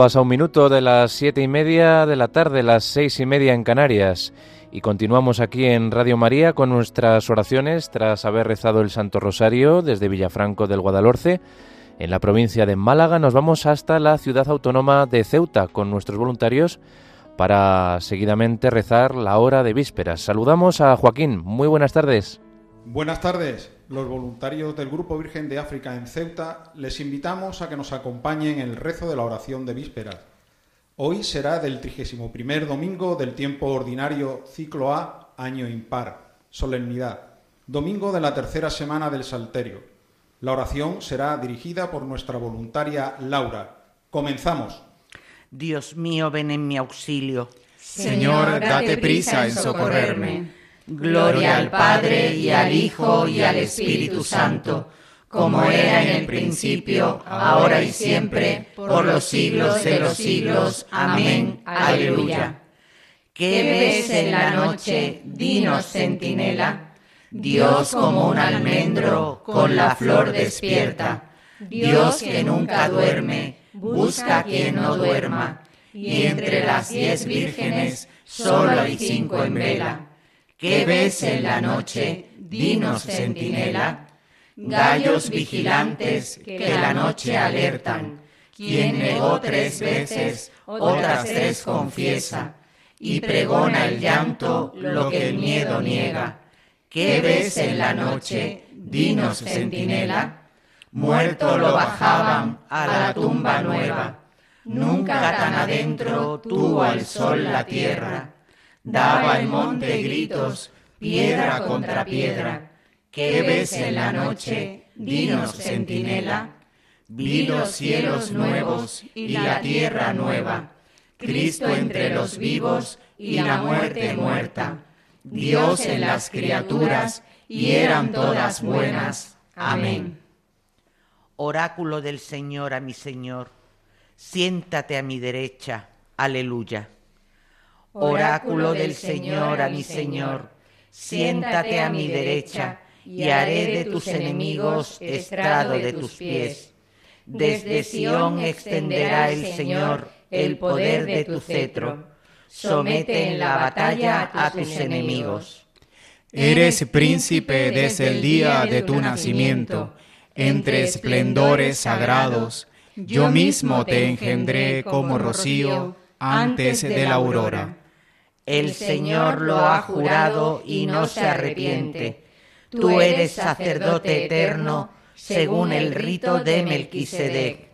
Pasa un minuto de las siete y media de la tarde, las seis y media en Canarias. Y continuamos aquí en Radio María con nuestras oraciones tras haber rezado el Santo Rosario desde Villafranco del Guadalhorce. En la provincia de Málaga nos vamos hasta la ciudad autónoma de Ceuta con nuestros voluntarios para seguidamente rezar la hora de vísperas. Saludamos a Joaquín. Muy buenas tardes. Buenas tardes. Los voluntarios del Grupo Virgen de África en Ceuta les invitamos a que nos acompañen en el rezo de la oración de vísperas. Hoy será del 31 domingo del tiempo ordinario ciclo A, año impar, solemnidad, domingo de la tercera semana del Salterio. La oración será dirigida por nuestra voluntaria Laura. Comenzamos. Dios mío, ven en mi auxilio. Señor, date prisa en socorrerme. Gloria al Padre y al Hijo y al Espíritu Santo, como era en el principio, ahora y siempre, por los siglos de los siglos. Amén. Aleluya. ¿Qué ves en la noche? Dinos, centinela. Dios como un almendro con la flor despierta. Dios que nunca duerme, busca quien no duerma. Y entre las diez vírgenes solo hay cinco en vela. ¿Qué ves en la noche? Dinos, centinela. Gallos vigilantes que la noche alertan. Quien negó tres veces, otras tres confiesa. Y pregona el llanto lo que el miedo niega. ¿Qué ves en la noche? Dinos, centinela. Muerto lo bajaban a la tumba nueva. Nunca tan adentro tuvo al sol la tierra Daba el monte gritos, piedra contra piedra. ¿Qué ves en la noche? Dinos, centinela. Vi los cielos nuevos y la tierra nueva. Cristo entre los vivos y la muerte muerta. Dios en las criaturas y eran todas buenas. Amén. Oráculo del Señor a mi Señor, siéntate a mi derecha. Aleluya. Oráculo del Señor a mi Señor, siéntate a mi derecha y haré de tus enemigos estrado de tus pies. Desde Sión extenderá el Señor el poder de tu cetro. Somete en la batalla a tus enemigos. Eres príncipe desde el día de tu nacimiento, entre esplendores sagrados. Yo mismo te engendré como rocío antes de la aurora. El Señor lo ha jurado y no se arrepiente. Tú eres sacerdote eterno según el rito de Melquisedec.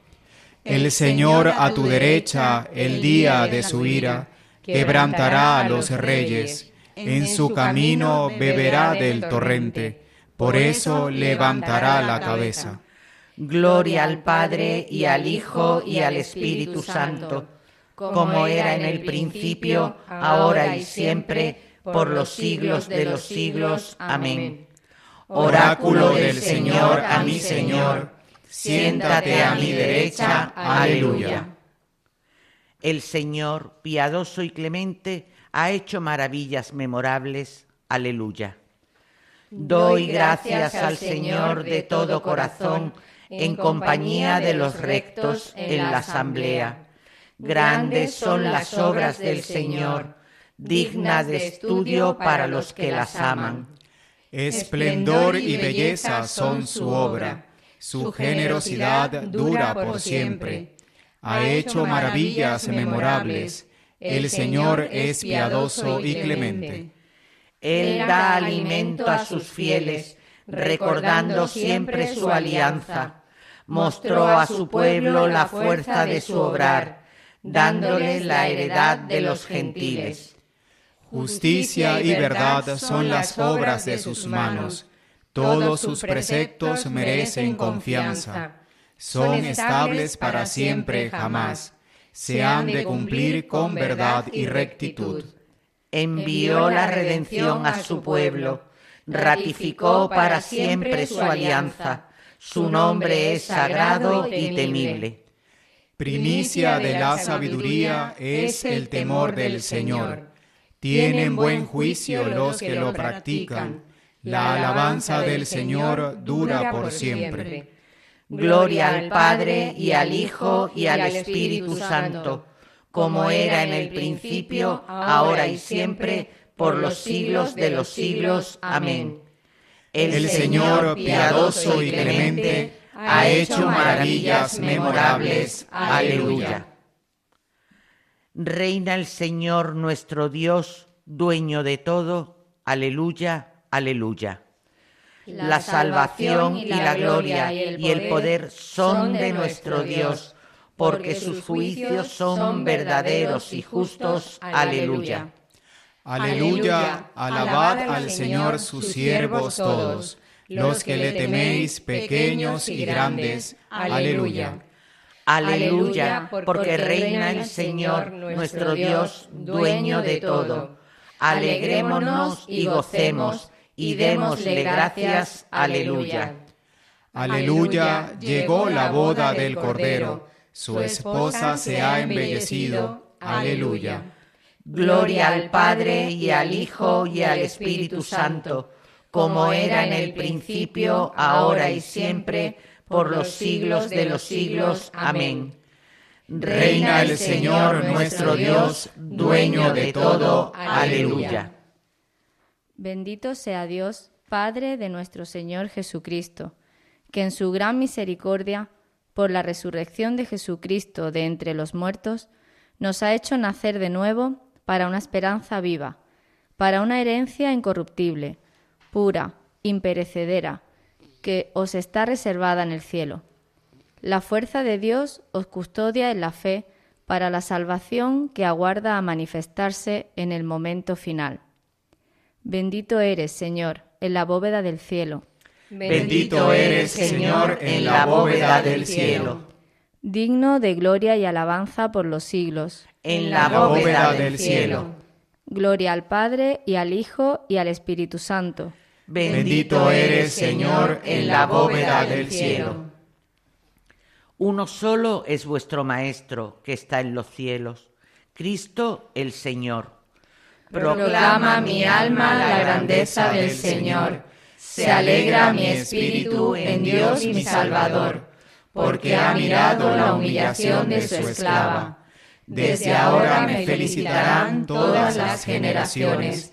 El Señor a tu derecha, el día de su ira, quebrantará a los reyes. En su camino beberá del torrente. Por eso levantará la cabeza. Gloria al Padre y al Hijo y al Espíritu Santo como era en el principio, ahora y siempre, por los siglos de los siglos. Amén. Oráculo del Señor a mi Señor, siéntate a mi derecha. Aleluya. El Señor, piadoso y clemente, ha hecho maravillas memorables. Aleluya. Doy gracias al Señor de todo corazón, en compañía de los rectos en la asamblea Grandes son las obras del Señor, dignas de estudio para los que las aman. Esplendor y belleza son su obra, su generosidad dura por siempre. Ha hecho maravillas memorables, el Señor es piadoso y clemente. Él da alimento a sus fieles, recordando siempre su alianza. Mostró a su pueblo la fuerza de su obrar dándoles la heredad de los gentiles. Justicia y verdad son las obras de sus manos. Todos sus preceptos merecen confianza. Son estables para siempre jamás. Se han de cumplir con verdad y rectitud. Envió la redención a su pueblo. Ratificó para siempre su alianza. Su nombre es sagrado y temible. Primicia de la sabiduría es el temor del Señor. Tienen buen juicio los que lo practican. La alabanza del Señor dura por siempre. Gloria al Padre y al Hijo y al Espíritu Santo, como era en el principio, ahora y siempre, por los siglos de los siglos. Amén. El Señor, piadoso y clemente, ha hecho maravillas memorables. Aleluya. Reina el Señor nuestro Dios, dueño de todo. Aleluya, aleluya. La salvación y la gloria y el poder son de nuestro Dios, porque sus juicios son verdaderos y justos. Aleluya. Aleluya, alabad al Señor sus siervos todos, los que le teméis, pequeños y grandes. Aleluya. Aleluya, porque reina el Señor nuestro Dios, dueño de todo. Alegrémonos y gocemos y démosle gracias. Aleluya. Aleluya, llegó la boda del Cordero, su esposa se ha embellecido. Aleluya. Gloria al Padre y al Hijo y al Espíritu Santo, como era en el principio, ahora y siempre, por los siglos de los siglos. Amén. Reina el Señor nuestro Dios, dueño de todo. Aleluya. Bendito sea Dios, Padre de nuestro Señor Jesucristo, que en su gran misericordia, por la resurrección de Jesucristo de entre los muertos, nos ha hecho nacer de nuevo para una esperanza viva, para una herencia incorruptible, pura, imperecedera, que os está reservada en el cielo. La fuerza de Dios os custodia en la fe para la salvación que aguarda a manifestarse en el momento final. Bendito eres, Señor, en la bóveda del cielo. Bendito eres, Señor, en la bóveda del cielo. Digno de gloria y alabanza por los siglos. En la bóveda del cielo. Gloria al Padre y al Hijo y al Espíritu Santo. Bendito eres, Señor, en la bóveda del cielo. Uno solo es vuestro Maestro que está en los cielos, Cristo el Señor. Proclama mi alma la grandeza del Señor. Se alegra mi espíritu en Dios mi Salvador, porque ha mirado la humillación de su esclava. Desde ahora me felicitarán todas las generaciones,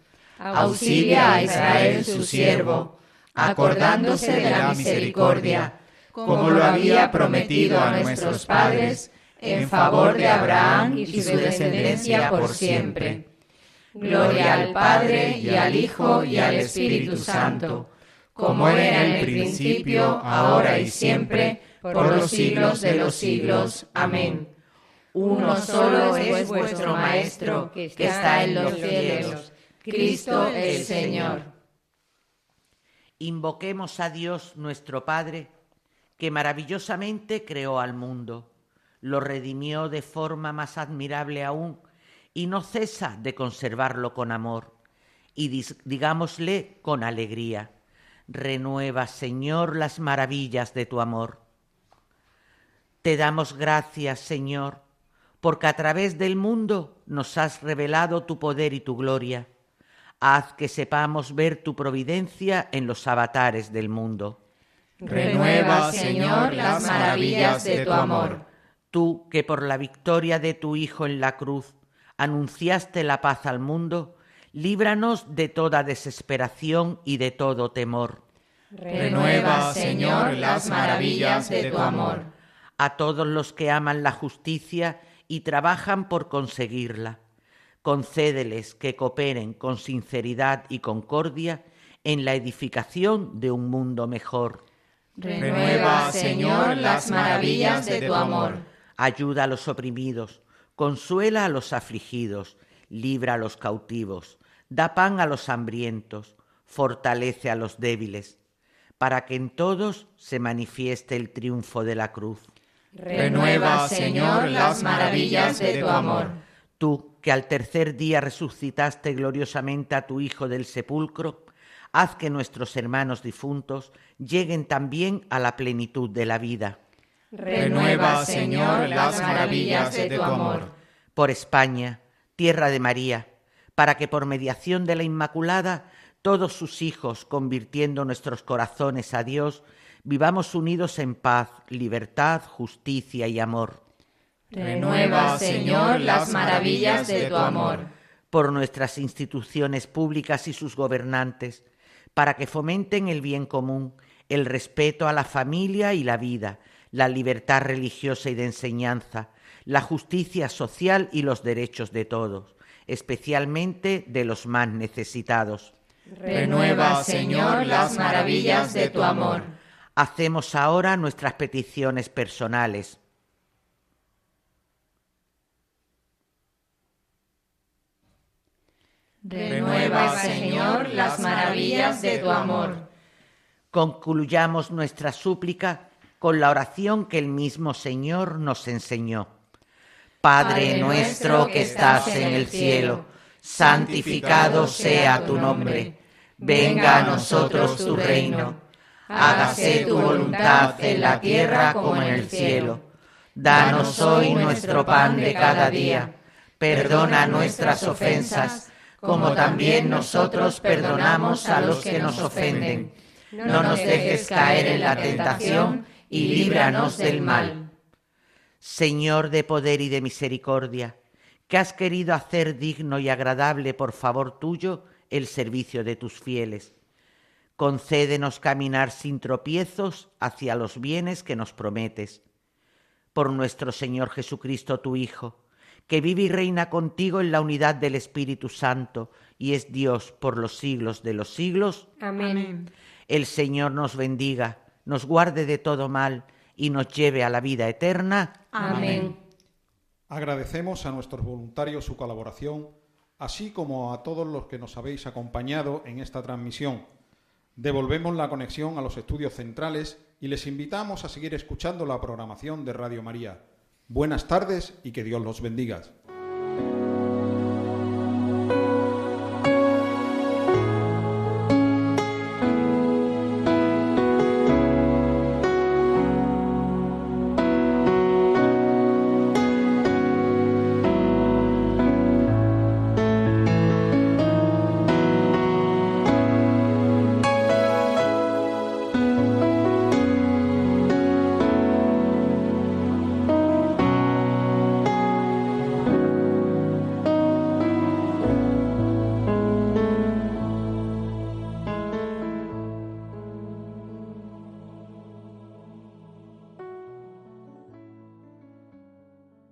Auxilia a Israel su siervo, acordándose de la misericordia, como lo había prometido a nuestros padres en favor de Abraham y su descendencia por siempre. Gloria al Padre y al Hijo y al Espíritu Santo, como era en el principio, ahora y siempre, por los siglos de los siglos. Amén. Uno solo es vuestro Maestro, que está en los cielos, Cristo el Señor. Invoquemos a Dios nuestro Padre, que maravillosamente creó al mundo lo redimió de forma más admirable aún y no cesa de conservarlo con amor. Y digámosle con alegría, renueva, Señor, las maravillas de tu amor. Te damos gracias, Señor, porque a través del mundo nos has revelado tu poder y tu gloria. Haz que sepamos ver tu providencia en los avatares del mundo. Renueva, Señor, las maravillas de tu amor tú que por la victoria de tu Hijo en la cruz anunciaste la paz al mundo, líbranos de toda desesperación y de todo temor. Renueva, Señor, las maravillas de tu amor. A todos los que aman la justicia y trabajan por conseguirla, concédeles que cooperen con sinceridad y concordia en la edificación de un mundo mejor. Renueva, Señor, las maravillas de tu amor ayuda a los oprimidos, consuela a los afligidos, libra a los cautivos, da pan a los hambrientos, fortalece a los débiles. para que en todos se manifieste el triunfo de la cruz. Renueva, Señor, las maravillas de tu amor. Tú, que al tercer día resucitaste gloriosamente a tu Hijo del sepulcro, haz que nuestros hermanos difuntos lleguen también a la plenitud de la vida. Renueva, Señor, las maravillas de tu amor. Por España, tierra de María, para que por mediación de la Inmaculada todos sus hijos, convirtiendo nuestros corazones a Dios, vivamos unidos en paz, libertad, justicia y amor. Renueva, Señor, las maravillas de tu amor. Por nuestras instituciones públicas y sus gobernantes, para que fomenten el bien común, el respeto a la familia y la vida, la libertad religiosa y de enseñanza, la justicia social y los derechos de todos, especialmente de los más necesitados. Renueva, Señor, las maravillas de tu amor. Hacemos ahora nuestras peticiones personales. Renueva, Señor, las maravillas de tu amor. Concluyamos nuestra súplica con la oración que el mismo Señor nos enseñó. Padre nuestro que estás en el cielo, santificado sea tu nombre. Venga a nosotros tu reino. Hágase tu voluntad en la tierra como en el cielo. Danos hoy nuestro pan de cada día. Perdona nuestras ofensas como también nosotros perdonamos a los que nos ofenden. No nos dejes caer en la tentación y líbranos del mal. Señor de poder y de misericordia, que has querido hacer digno y agradable por favor tuyo el servicio de tus fieles. Concédenos caminar sin tropiezos hacia los bienes que nos prometes. Por nuestro Señor Jesucristo, tu Hijo, que vive y reina contigo en la unidad del Espíritu Santo y es Dios por los siglos de los siglos. Amén. El Señor nos bendiga, nos guarde de todo mal y nos lleve a la vida eterna. Amén. Agradecemos a nuestros voluntarios su colaboración, así como a todos los que nos habéis acompañado en esta transmisión. Devolvemos la conexión a los estudios centrales y les invitamos a seguir escuchando la programación de Radio María. Buenas tardes y que Dios los bendiga.